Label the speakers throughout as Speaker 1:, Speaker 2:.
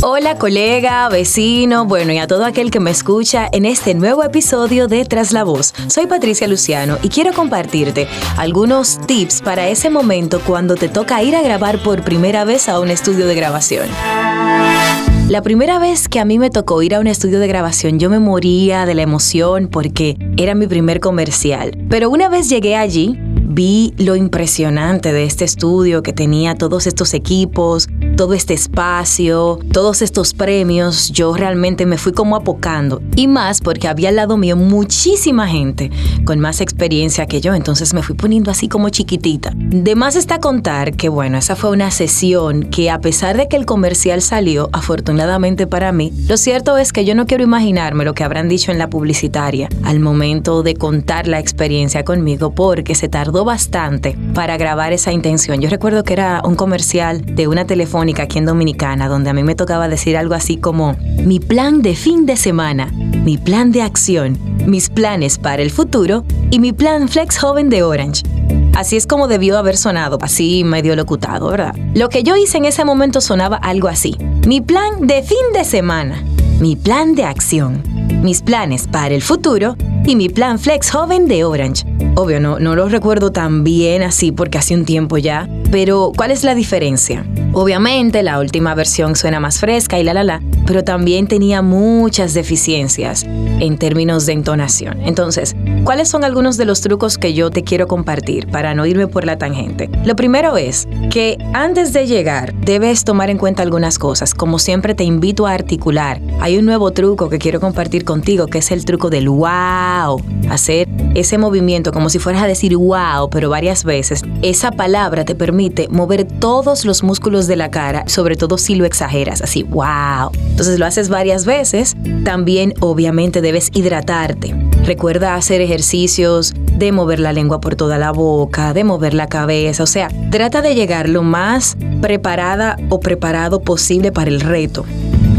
Speaker 1: Hola colega, vecino, bueno y a todo aquel que me escucha en este nuevo episodio de Tras la Voz. Soy Patricia Luciano y quiero compartirte algunos tips para ese momento cuando te toca ir a grabar por primera vez a un estudio de grabación. La primera vez que a mí me tocó ir a un estudio de grabación yo me moría de la emoción porque era mi primer comercial. Pero una vez llegué allí, vi lo impresionante de este estudio que tenía todos estos equipos, todo este espacio, todos estos premios, yo realmente me fui como apocando. Y más porque había al lado mío muchísima gente con más experiencia que yo, entonces me fui poniendo así como chiquitita. De más está contar que bueno, esa fue una sesión que a pesar de que el comercial salió, afortunadamente para mí, lo cierto es que yo no quiero imaginarme lo que habrán dicho en la publicitaria al momento de contar la experiencia conmigo porque se tardó bastante para grabar esa intención. Yo recuerdo que era un comercial de una telefónica aquí en Dominicana, donde a mí me tocaba decir algo así como, mi plan de fin de semana, mi plan de acción, mis planes para el futuro y mi plan Flex Joven de Orange. Así es como debió haber sonado, así medio locutado, ¿verdad? Lo que yo hice en ese momento sonaba algo así. Mi plan de fin de semana, mi plan de acción, mis planes para el futuro y mi plan Flex Joven de Orange. Obvio, no, no lo recuerdo tan bien así porque hace un tiempo ya, pero ¿cuál es la diferencia? Obviamente la última versión suena más fresca y la la la, pero también tenía muchas deficiencias en términos de entonación. Entonces, ¿cuáles son algunos de los trucos que yo te quiero compartir para no irme por la tangente? Lo primero es que antes de llegar debes tomar en cuenta algunas cosas. Como siempre te invito a articular. Hay un nuevo truco que quiero compartir contigo que es el truco del wow. Hacer ese movimiento como si fueras a decir wow, pero varias veces. Esa palabra te permite mover todos los músculos de la cara, sobre todo si lo exageras, así, wow. Entonces lo haces varias veces. También obviamente debes hidratarte. Recuerda hacer ejercicios de mover la lengua por toda la boca, de mover la cabeza, o sea, trata de llegar lo más preparada o preparado posible para el reto.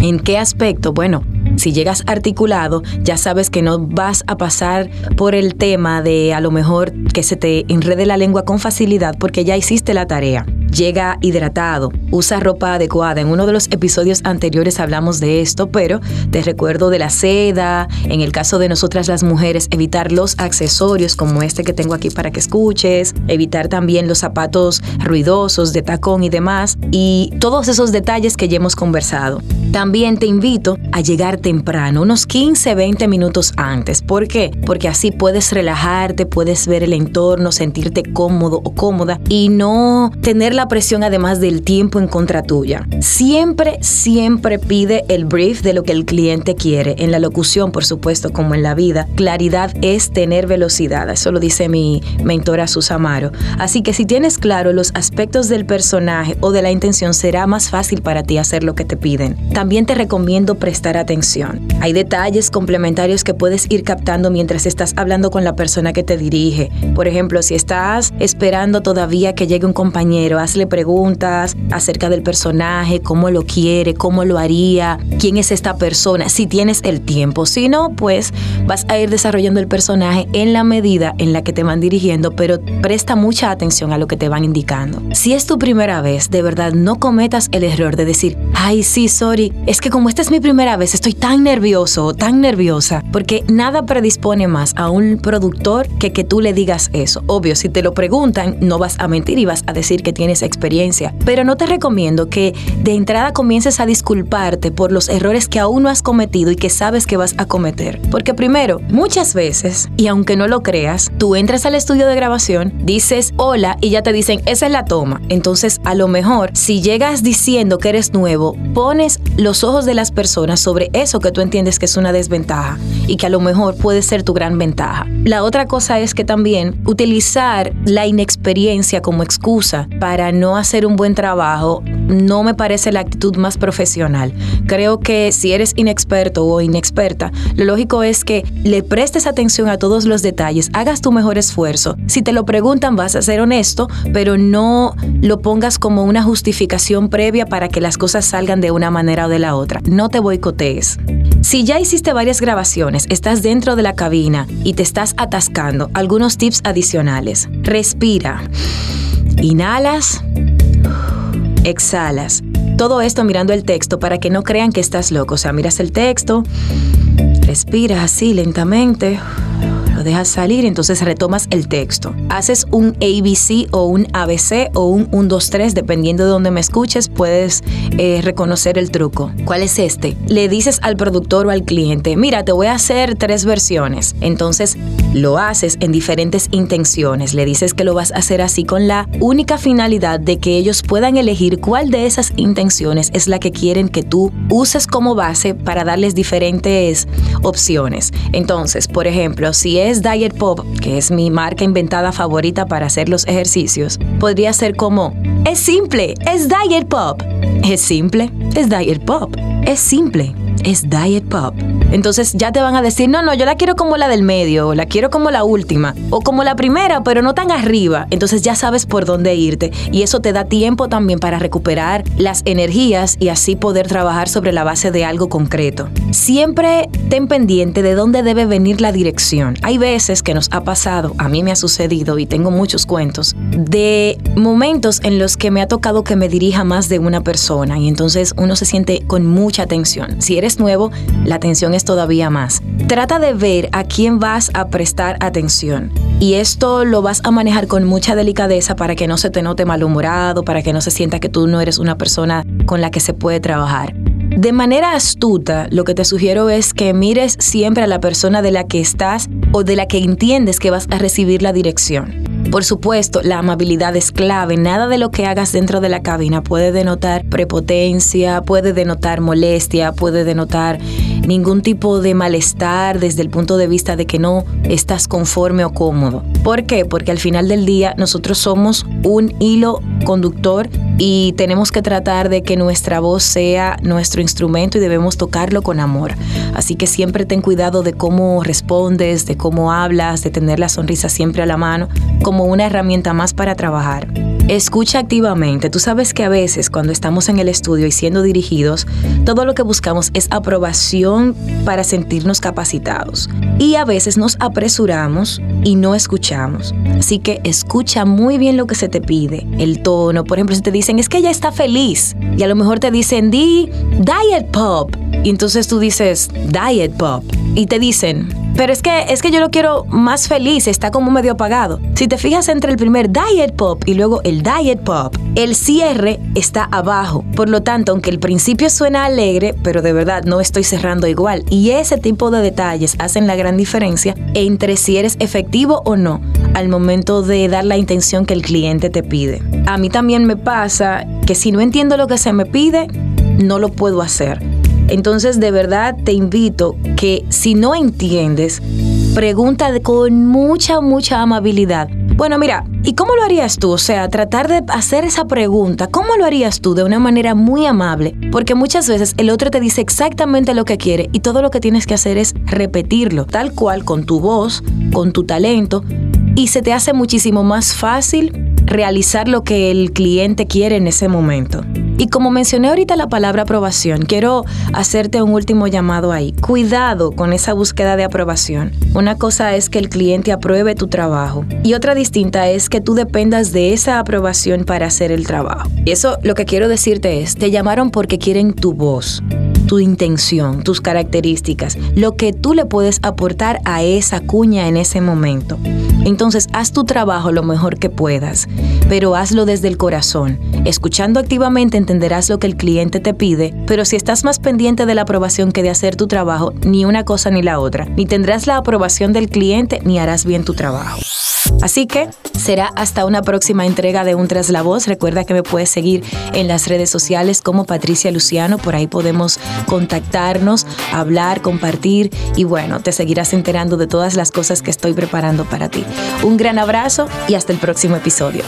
Speaker 1: ¿En qué aspecto? Bueno, si llegas articulado, ya sabes que no vas a pasar por el tema de a lo mejor que se te enrede la lengua con facilidad porque ya hiciste la tarea llega hidratado, usa ropa adecuada. En uno de los episodios anteriores hablamos de esto, pero te recuerdo de la seda, en el caso de nosotras las mujeres, evitar los accesorios como este que tengo aquí para que escuches, evitar también los zapatos ruidosos de tacón y demás, y todos esos detalles que ya hemos conversado. También te invito a llegar temprano, unos 15, 20 minutos antes. ¿Por qué? Porque así puedes relajarte, puedes ver el entorno, sentirte cómodo o cómoda y no tener la presión además del tiempo en contra tuya. Siempre, siempre pide el brief de lo que el cliente quiere. En la locución, por supuesto, como en la vida, claridad es tener velocidad. Eso lo dice mi mentora Susamaro. Así que si tienes claro los aspectos del personaje o de la intención, será más fácil para ti hacer lo que te piden también te recomiendo prestar atención. Hay detalles complementarios que puedes ir captando mientras estás hablando con la persona que te dirige. Por ejemplo, si estás esperando todavía que llegue un compañero, hazle preguntas acerca del personaje, cómo lo quiere, cómo lo haría, quién es esta persona, si tienes el tiempo. Si no, pues vas a ir desarrollando el personaje en la medida en la que te van dirigiendo, pero presta mucha atención a lo que te van indicando. Si es tu primera vez, de verdad no cometas el error de decir, ay, sí, sorry, es que como esta es mi primera vez, estoy tan nervioso, tan nerviosa, porque nada predispone más a un productor que que tú le digas eso. Obvio, si te lo preguntan, no vas a mentir y vas a decir que tienes experiencia, pero no te recomiendo que de entrada comiences a disculparte por los errores que aún no has cometido y que sabes que vas a cometer. Porque primero, muchas veces, y aunque no lo creas, tú entras al estudio de grabación, dices hola y ya te dicen, esa es la toma. Entonces, a lo mejor, si llegas diciendo que eres nuevo, pones los ojos de las personas sobre eso que tú entiendes que es una desventaja y que a lo mejor puede ser tu gran ventaja. La otra cosa es que también utilizar la inexperiencia como excusa para no hacer un buen trabajo no me parece la actitud más profesional. Creo que si eres inexperto o inexperta, lo lógico es que le prestes atención a todos los detalles, hagas tu mejor esfuerzo. Si te lo preguntan vas a ser honesto, pero no lo pongas como una justificación previa para que las cosas salgan de una manera o de la otra. No te boicotees. Si ya hiciste varias grabaciones, estás dentro de la cabina y te estás atascando, algunos tips adicionales. Respira. Inhalas. Exhalas. Todo esto mirando el texto para que no crean que estás loco. O sea, miras el texto, respiras así lentamente lo dejas salir, entonces retomas el texto. Haces un ABC o un ABC o un 1, 2, 3, dependiendo de donde me escuches, puedes eh, reconocer el truco. ¿Cuál es este? Le dices al productor o al cliente, mira, te voy a hacer tres versiones. Entonces lo haces en diferentes intenciones. Le dices que lo vas a hacer así con la única finalidad de que ellos puedan elegir cuál de esas intenciones es la que quieren que tú uses como base para darles diferentes opciones. Entonces, por ejemplo, si es es Diet Pop, que es mi marca inventada favorita para hacer los ejercicios, podría ser como, es simple, es Diet Pop. Es simple, es Diet Pop. Es simple, es Diet Pop. Entonces ya te van a decir, no, no, yo la quiero como la del medio, o la quiero como la última, o como la primera, pero no tan arriba. Entonces ya sabes por dónde irte y eso te da tiempo también para recuperar las energías y así poder trabajar sobre la base de algo concreto. Siempre ten pendiente de dónde debe venir la dirección. Hay veces que nos ha pasado, a mí me ha sucedido y tengo muchos cuentos, de momentos en los que me ha tocado que me dirija más de una persona y entonces uno se siente con mucha atención. Si eres nuevo, la atención es todavía más. Trata de ver a quién vas a prestar atención. Y esto lo vas a manejar con mucha delicadeza para que no se te note malhumorado, para que no se sienta que tú no eres una persona con la que se puede trabajar. De manera astuta, lo que te sugiero es que mires siempre a la persona de la que estás o de la que entiendes que vas a recibir la dirección. Por supuesto, la amabilidad es clave. Nada de lo que hagas dentro de la cabina puede denotar prepotencia, puede denotar molestia, puede denotar ningún tipo de malestar desde el punto de vista de que no estás conforme o cómodo. ¿Por qué? Porque al final del día nosotros somos un hilo conductor y tenemos que tratar de que nuestra voz sea nuestro instrumento y debemos tocarlo con amor. Así que siempre ten cuidado de cómo respondes, de cómo hablas, de tener la sonrisa siempre a la mano como una herramienta más para trabajar. Escucha activamente. Tú sabes que a veces cuando estamos en el estudio y siendo dirigidos, todo lo que buscamos es aprobación para sentirnos capacitados. Y a veces nos apresuramos y no escuchamos. Así que escucha muy bien lo que se te pide. El tono, por ejemplo, si te dicen, es que ella está feliz. Y a lo mejor te dicen, di diet pop. Y entonces tú dices, diet pop. Y te dicen, pero es que, es que yo lo quiero más feliz, está como medio apagado. Si te fijas entre el primer Diet Pop y luego el Diet Pop, el cierre está abajo. Por lo tanto, aunque el principio suena alegre, pero de verdad no estoy cerrando igual. Y ese tipo de detalles hacen la gran diferencia entre si eres efectivo o no al momento de dar la intención que el cliente te pide. A mí también me pasa que si no entiendo lo que se me pide, no lo puedo hacer. Entonces, de verdad te invito que si no entiendes, pregunta con mucha, mucha amabilidad. Bueno, mira, ¿y cómo lo harías tú? O sea, tratar de hacer esa pregunta, ¿cómo lo harías tú de una manera muy amable? Porque muchas veces el otro te dice exactamente lo que quiere y todo lo que tienes que hacer es repetirlo, tal cual, con tu voz, con tu talento, y se te hace muchísimo más fácil realizar lo que el cliente quiere en ese momento. Y como mencioné ahorita la palabra aprobación, quiero hacerte un último llamado ahí. Cuidado con esa búsqueda de aprobación. Una cosa es que el cliente apruebe tu trabajo y otra distinta es que tú dependas de esa aprobación para hacer el trabajo. Y eso lo que quiero decirte es, te llamaron porque quieren tu voz tu intención, tus características, lo que tú le puedes aportar a esa cuña en ese momento. Entonces, haz tu trabajo lo mejor que puedas, pero hazlo desde el corazón. Escuchando activamente entenderás lo que el cliente te pide, pero si estás más pendiente de la aprobación que de hacer tu trabajo, ni una cosa ni la otra, ni tendrás la aprobación del cliente ni harás bien tu trabajo. Así que será hasta una próxima entrega de Un Tras la Voz. Recuerda que me puedes seguir en las redes sociales como Patricia Luciano. Por ahí podemos contactarnos, hablar, compartir y bueno, te seguirás enterando de todas las cosas que estoy preparando para ti. Un gran abrazo y hasta el próximo episodio.